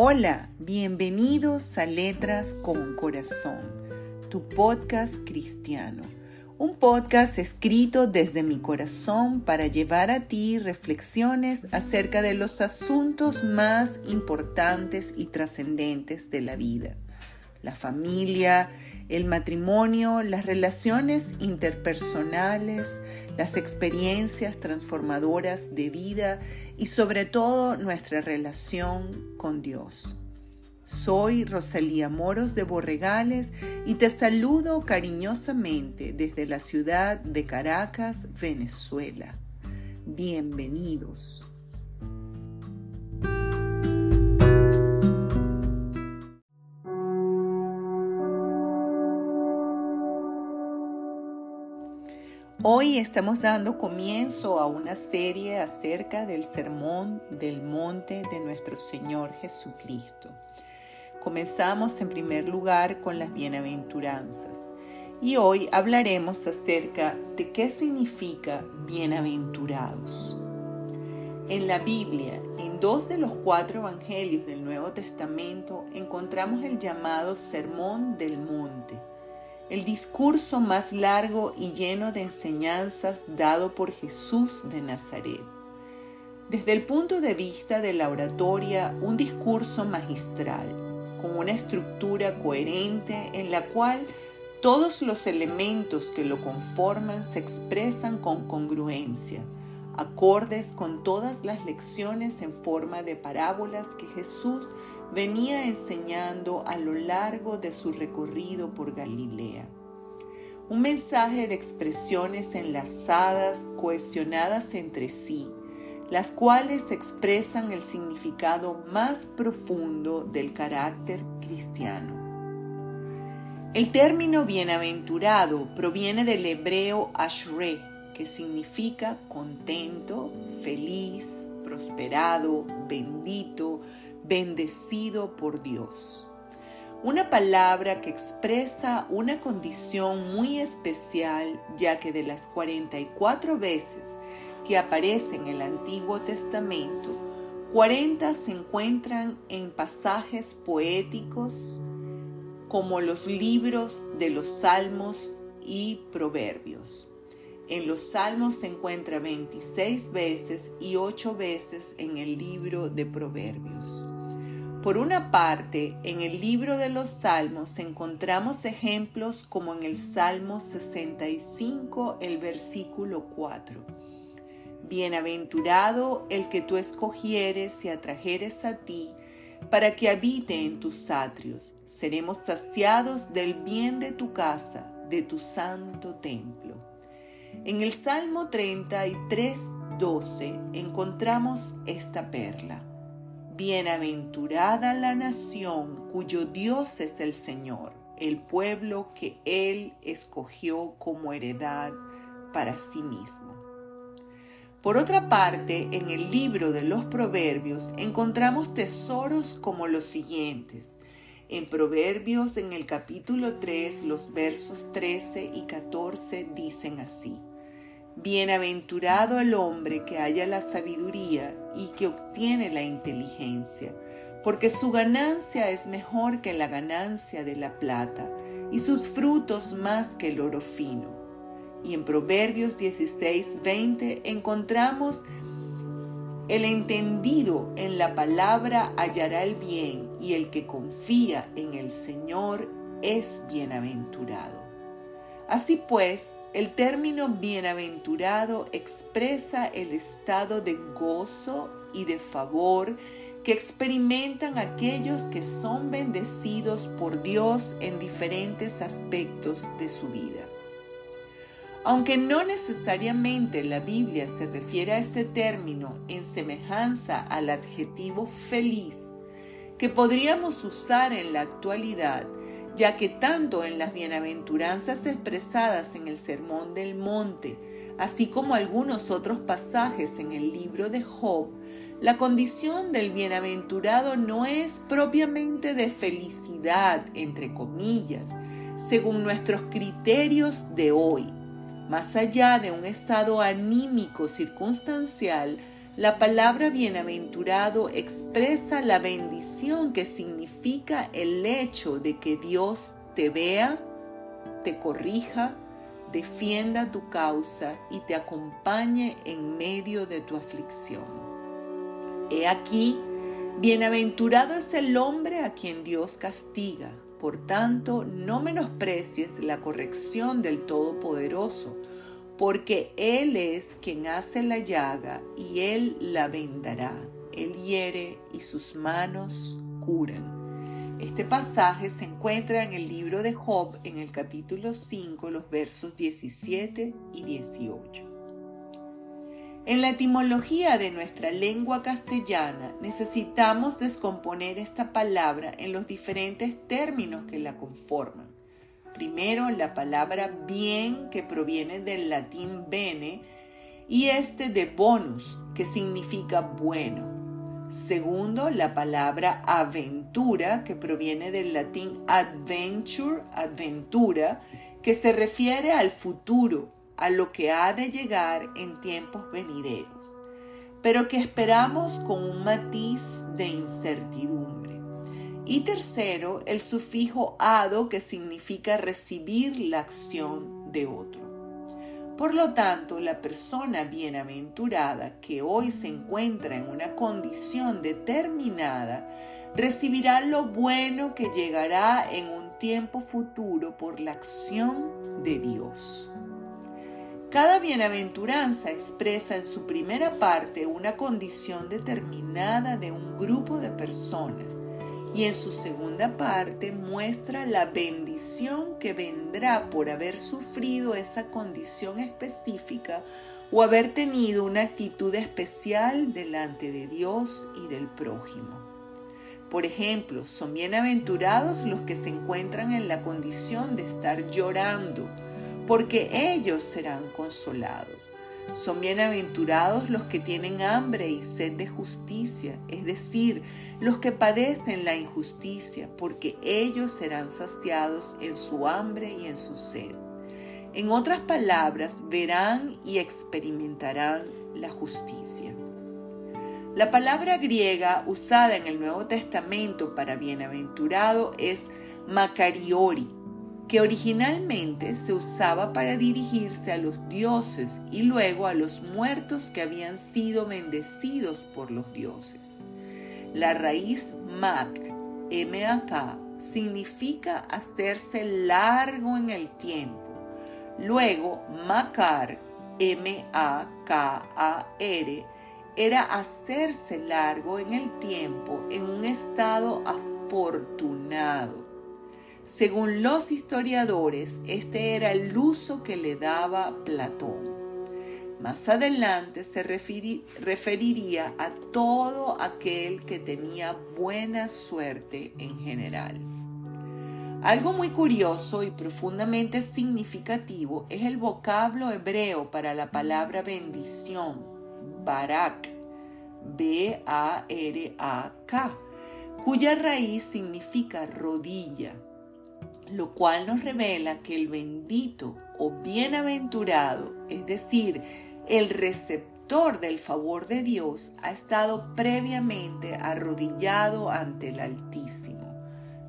Hola, bienvenidos a Letras con Corazón, tu podcast cristiano. Un podcast escrito desde mi corazón para llevar a ti reflexiones acerca de los asuntos más importantes y trascendentes de la vida. La familia, el matrimonio, las relaciones interpersonales, las experiencias transformadoras de vida y sobre todo nuestra relación con Dios. Soy Rosalía Moros de Borregales y te saludo cariñosamente desde la ciudad de Caracas, Venezuela. Bienvenidos. Hoy estamos dando comienzo a una serie acerca del sermón del monte de nuestro Señor Jesucristo. Comenzamos en primer lugar con las bienaventuranzas y hoy hablaremos acerca de qué significa bienaventurados. En la Biblia, en dos de los cuatro evangelios del Nuevo Testamento, encontramos el llamado Sermón del Monte el discurso más largo y lleno de enseñanzas dado por Jesús de Nazaret. Desde el punto de vista de la oratoria, un discurso magistral, con una estructura coherente en la cual todos los elementos que lo conforman se expresan con congruencia, acordes con todas las lecciones en forma de parábolas que Jesús venía enseñando a lo largo de su recorrido por Galilea. Un mensaje de expresiones enlazadas, cohesionadas entre sí, las cuales expresan el significado más profundo del carácter cristiano. El término bienaventurado proviene del hebreo ashre, que significa contento, feliz, prosperado, bendito, bendecido por Dios. Una palabra que expresa una condición muy especial, ya que de las 44 veces que aparece en el Antiguo Testamento, 40 se encuentran en pasajes poéticos como los libros de los Salmos y Proverbios. En los Salmos se encuentra 26 veces y 8 veces en el libro de Proverbios. Por una parte, en el libro de los Salmos encontramos ejemplos como en el Salmo 65, el versículo 4. Bienaventurado el que tú escogieres y atrajeres a ti, para que habite en tus atrios. Seremos saciados del bien de tu casa, de tu santo templo. En el Salmo 33, 12 encontramos esta perla. Bienaventurada la nación cuyo Dios es el Señor, el pueblo que Él escogió como heredad para sí mismo. Por otra parte, en el libro de los Proverbios encontramos tesoros como los siguientes. En Proverbios, en el capítulo 3, los versos 13 y 14 dicen así. Bienaventurado el hombre que haya la sabiduría y que obtiene la inteligencia, porque su ganancia es mejor que la ganancia de la plata y sus frutos más que el oro fino. Y en Proverbios 16, 20 encontramos el entendido en la palabra hallará el bien y el que confía en el Señor es bienaventurado. Así pues, el término bienaventurado expresa el estado de gozo y de favor que experimentan aquellos que son bendecidos por Dios en diferentes aspectos de su vida. Aunque no necesariamente la Biblia se refiere a este término en semejanza al adjetivo feliz que podríamos usar en la actualidad, ya que tanto en las bienaventuranzas expresadas en el Sermón del Monte, así como algunos otros pasajes en el libro de Job, la condición del bienaventurado no es propiamente de felicidad, entre comillas, según nuestros criterios de hoy. Más allá de un estado anímico circunstancial, La palabra bienaventurado expresa la bendición que significa el hecho de que Dios te vea, te corrija, defienda tu causa y te acompañe en medio de tu aflicción. He aquí, bienaventurado es el hombre a quien Dios castiga. Por tanto, no menosprecies la corrección del Todopoderoso porque Él es quien hace la llaga y Él la vendará. Él hiere y sus manos curan. Este pasaje se encuentra en el libro de Job en el capítulo 5, los versos 17 y 18. En la etimología de nuestra lengua castellana necesitamos descomponer esta palabra en los diferentes términos que la conforman. Primero, la palabra bien, que proviene del latín bene, y este de bonus, que significa bueno. Segundo, la palabra aventura, que proviene del latín adventure, aventura, que se refiere al futuro, a lo que ha de llegar en tiempos venideros, pero que esperamos con un matiz de incertidumbre. Y tercero, el sufijo ado que significa recibir la acción de otro. Por lo tanto, la persona bienaventurada que hoy se encuentra en una condición determinada recibirá lo bueno que llegará en un tiempo futuro por la acción de Dios. Cada bienaventuranza expresa en su primera parte una condición determinada de un grupo de personas y en su segunda parte muestra la bendición que vendrá por haber sufrido esa condición específica o haber tenido una actitud especial delante de Dios y del prójimo. Por ejemplo, son bienaventurados los que se encuentran en la condición de estar llorando, porque ellos serán consolados. Son bienaventurados los que tienen hambre y sed de justicia, es decir, los que padecen la injusticia, porque ellos serán saciados en su hambre y en su sed. En otras palabras, verán y experimentarán la justicia. La palabra griega usada en el Nuevo Testamento para bienaventurado es makariori, que originalmente se usaba para dirigirse a los dioses y luego a los muertos que habían sido bendecidos por los dioses. La raíz mak, M-A-K, significa hacerse largo en el tiempo. Luego, makar, M-A-K-A-R, era hacerse largo en el tiempo en un estado afortunado según los historiadores, este era el uso que le daba Platón. Más adelante se referiría a todo aquel que tenía buena suerte en general. Algo muy curioso y profundamente significativo es el vocablo hebreo para la palabra bendición, barak, B-A-R-A-K, cuya raíz significa rodilla lo cual nos revela que el bendito o bienaventurado, es decir, el receptor del favor de Dios, ha estado previamente arrodillado ante el Altísimo,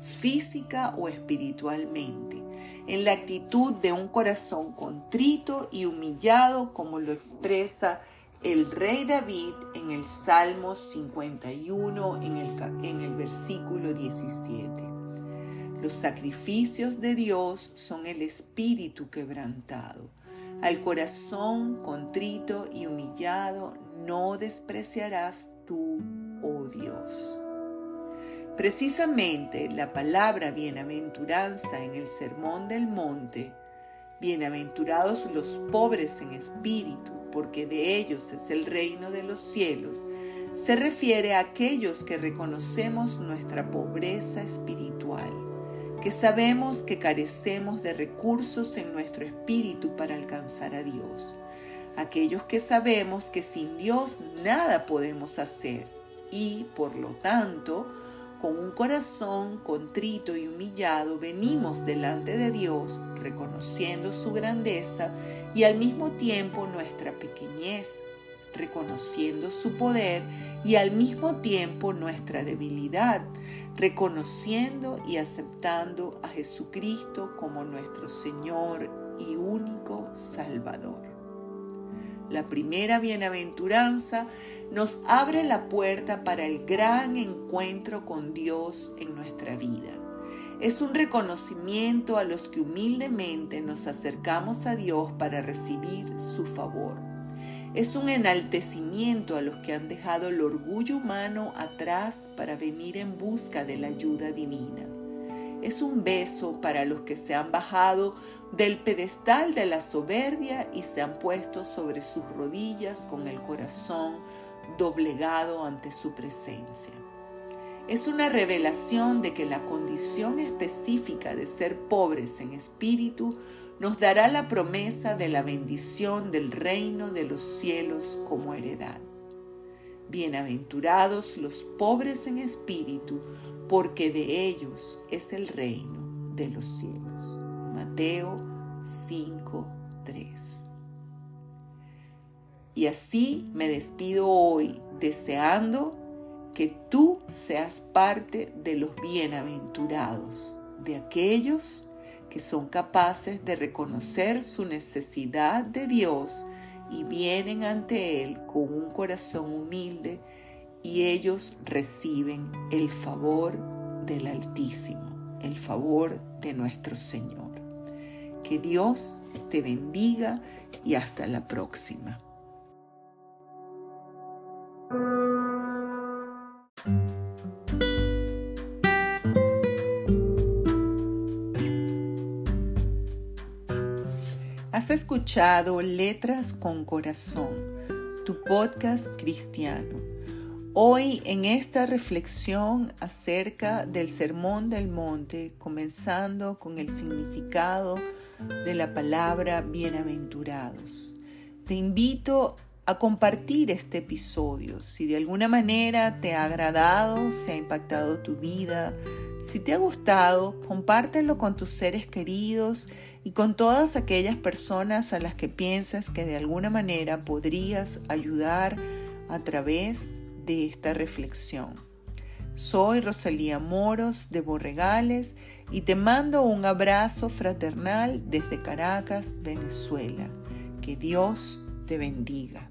física o espiritualmente, en la actitud de un corazón contrito y humillado como lo expresa el rey David en el Salmo 51 en el, versículo 17. Los sacrificios de Dios son el espíritu quebrantado. Al corazón contrito y humillado no despreciarás tú, oh Dios. Precisamente la palabra bienaventuranza en el Sermón del Monte, bienaventurados los pobres en espíritu, porque de ellos es el reino de los cielos, se refiere a aquellos que reconocemos nuestra pobreza espiritual que sabemos que carecemos de recursos en nuestro espíritu para alcanzar a Dios. Aquellos que sabemos que sin Dios nada podemos hacer y, por lo tanto, con un corazón contrito y humillado venimos delante de Dios reconociendo su grandeza y al mismo tiempo nuestra pequeñez. Reconociendo su poder y al mismo tiempo nuestra debilidad, reconociendo y aceptando a Jesucristo como nuestro Señor y único Salvador. La primera bienaventuranza nos abre la puerta para el gran encuentro con Dios en nuestra vida. Es un reconocimiento a los que humildemente nos acercamos a Dios para recibir su favor. Es un enaltecimiento a los que han dejado el orgullo humano atrás para venir en busca de la ayuda divina. Es un beso para los que se han bajado del pedestal de la soberbia y se han puesto sobre sus rodillas con el corazón doblegado ante su presencia. Es una revelación de que la condición específica de ser pobres en espíritu nos dará la promesa de la bendición del reino de los cielos como heredad. Bienaventurados los pobres en espíritu, porque de ellos es el reino de los cielos. Mateo 5:3. Y así me despido hoy deseando que tú seas parte de los bienaventurados, de aquellos son capaces de reconocer su necesidad de Dios y vienen ante Él con un corazón humilde y ellos reciben el favor del Altísimo, el favor de nuestro Señor. Que Dios te bendiga y hasta la próxima. Escuchado Letras con Corazón, tu podcast cristiano. Hoy en esta reflexión acerca del Sermón del Monte, comenzando con el significado de la palabra bienaventurados. Te invito a compartir este episodio. Si de alguna manera te ha agradado, se ha impactado tu vida, si te ha gustado, compártelo con tus seres queridos y con todas aquellas personas a las que piensas que de alguna manera podrías ayudar a través de esta reflexión. Soy Rosalía Moros de Borregales y te mando un abrazo fraternal desde Caracas, Venezuela. Que Dios te bendiga.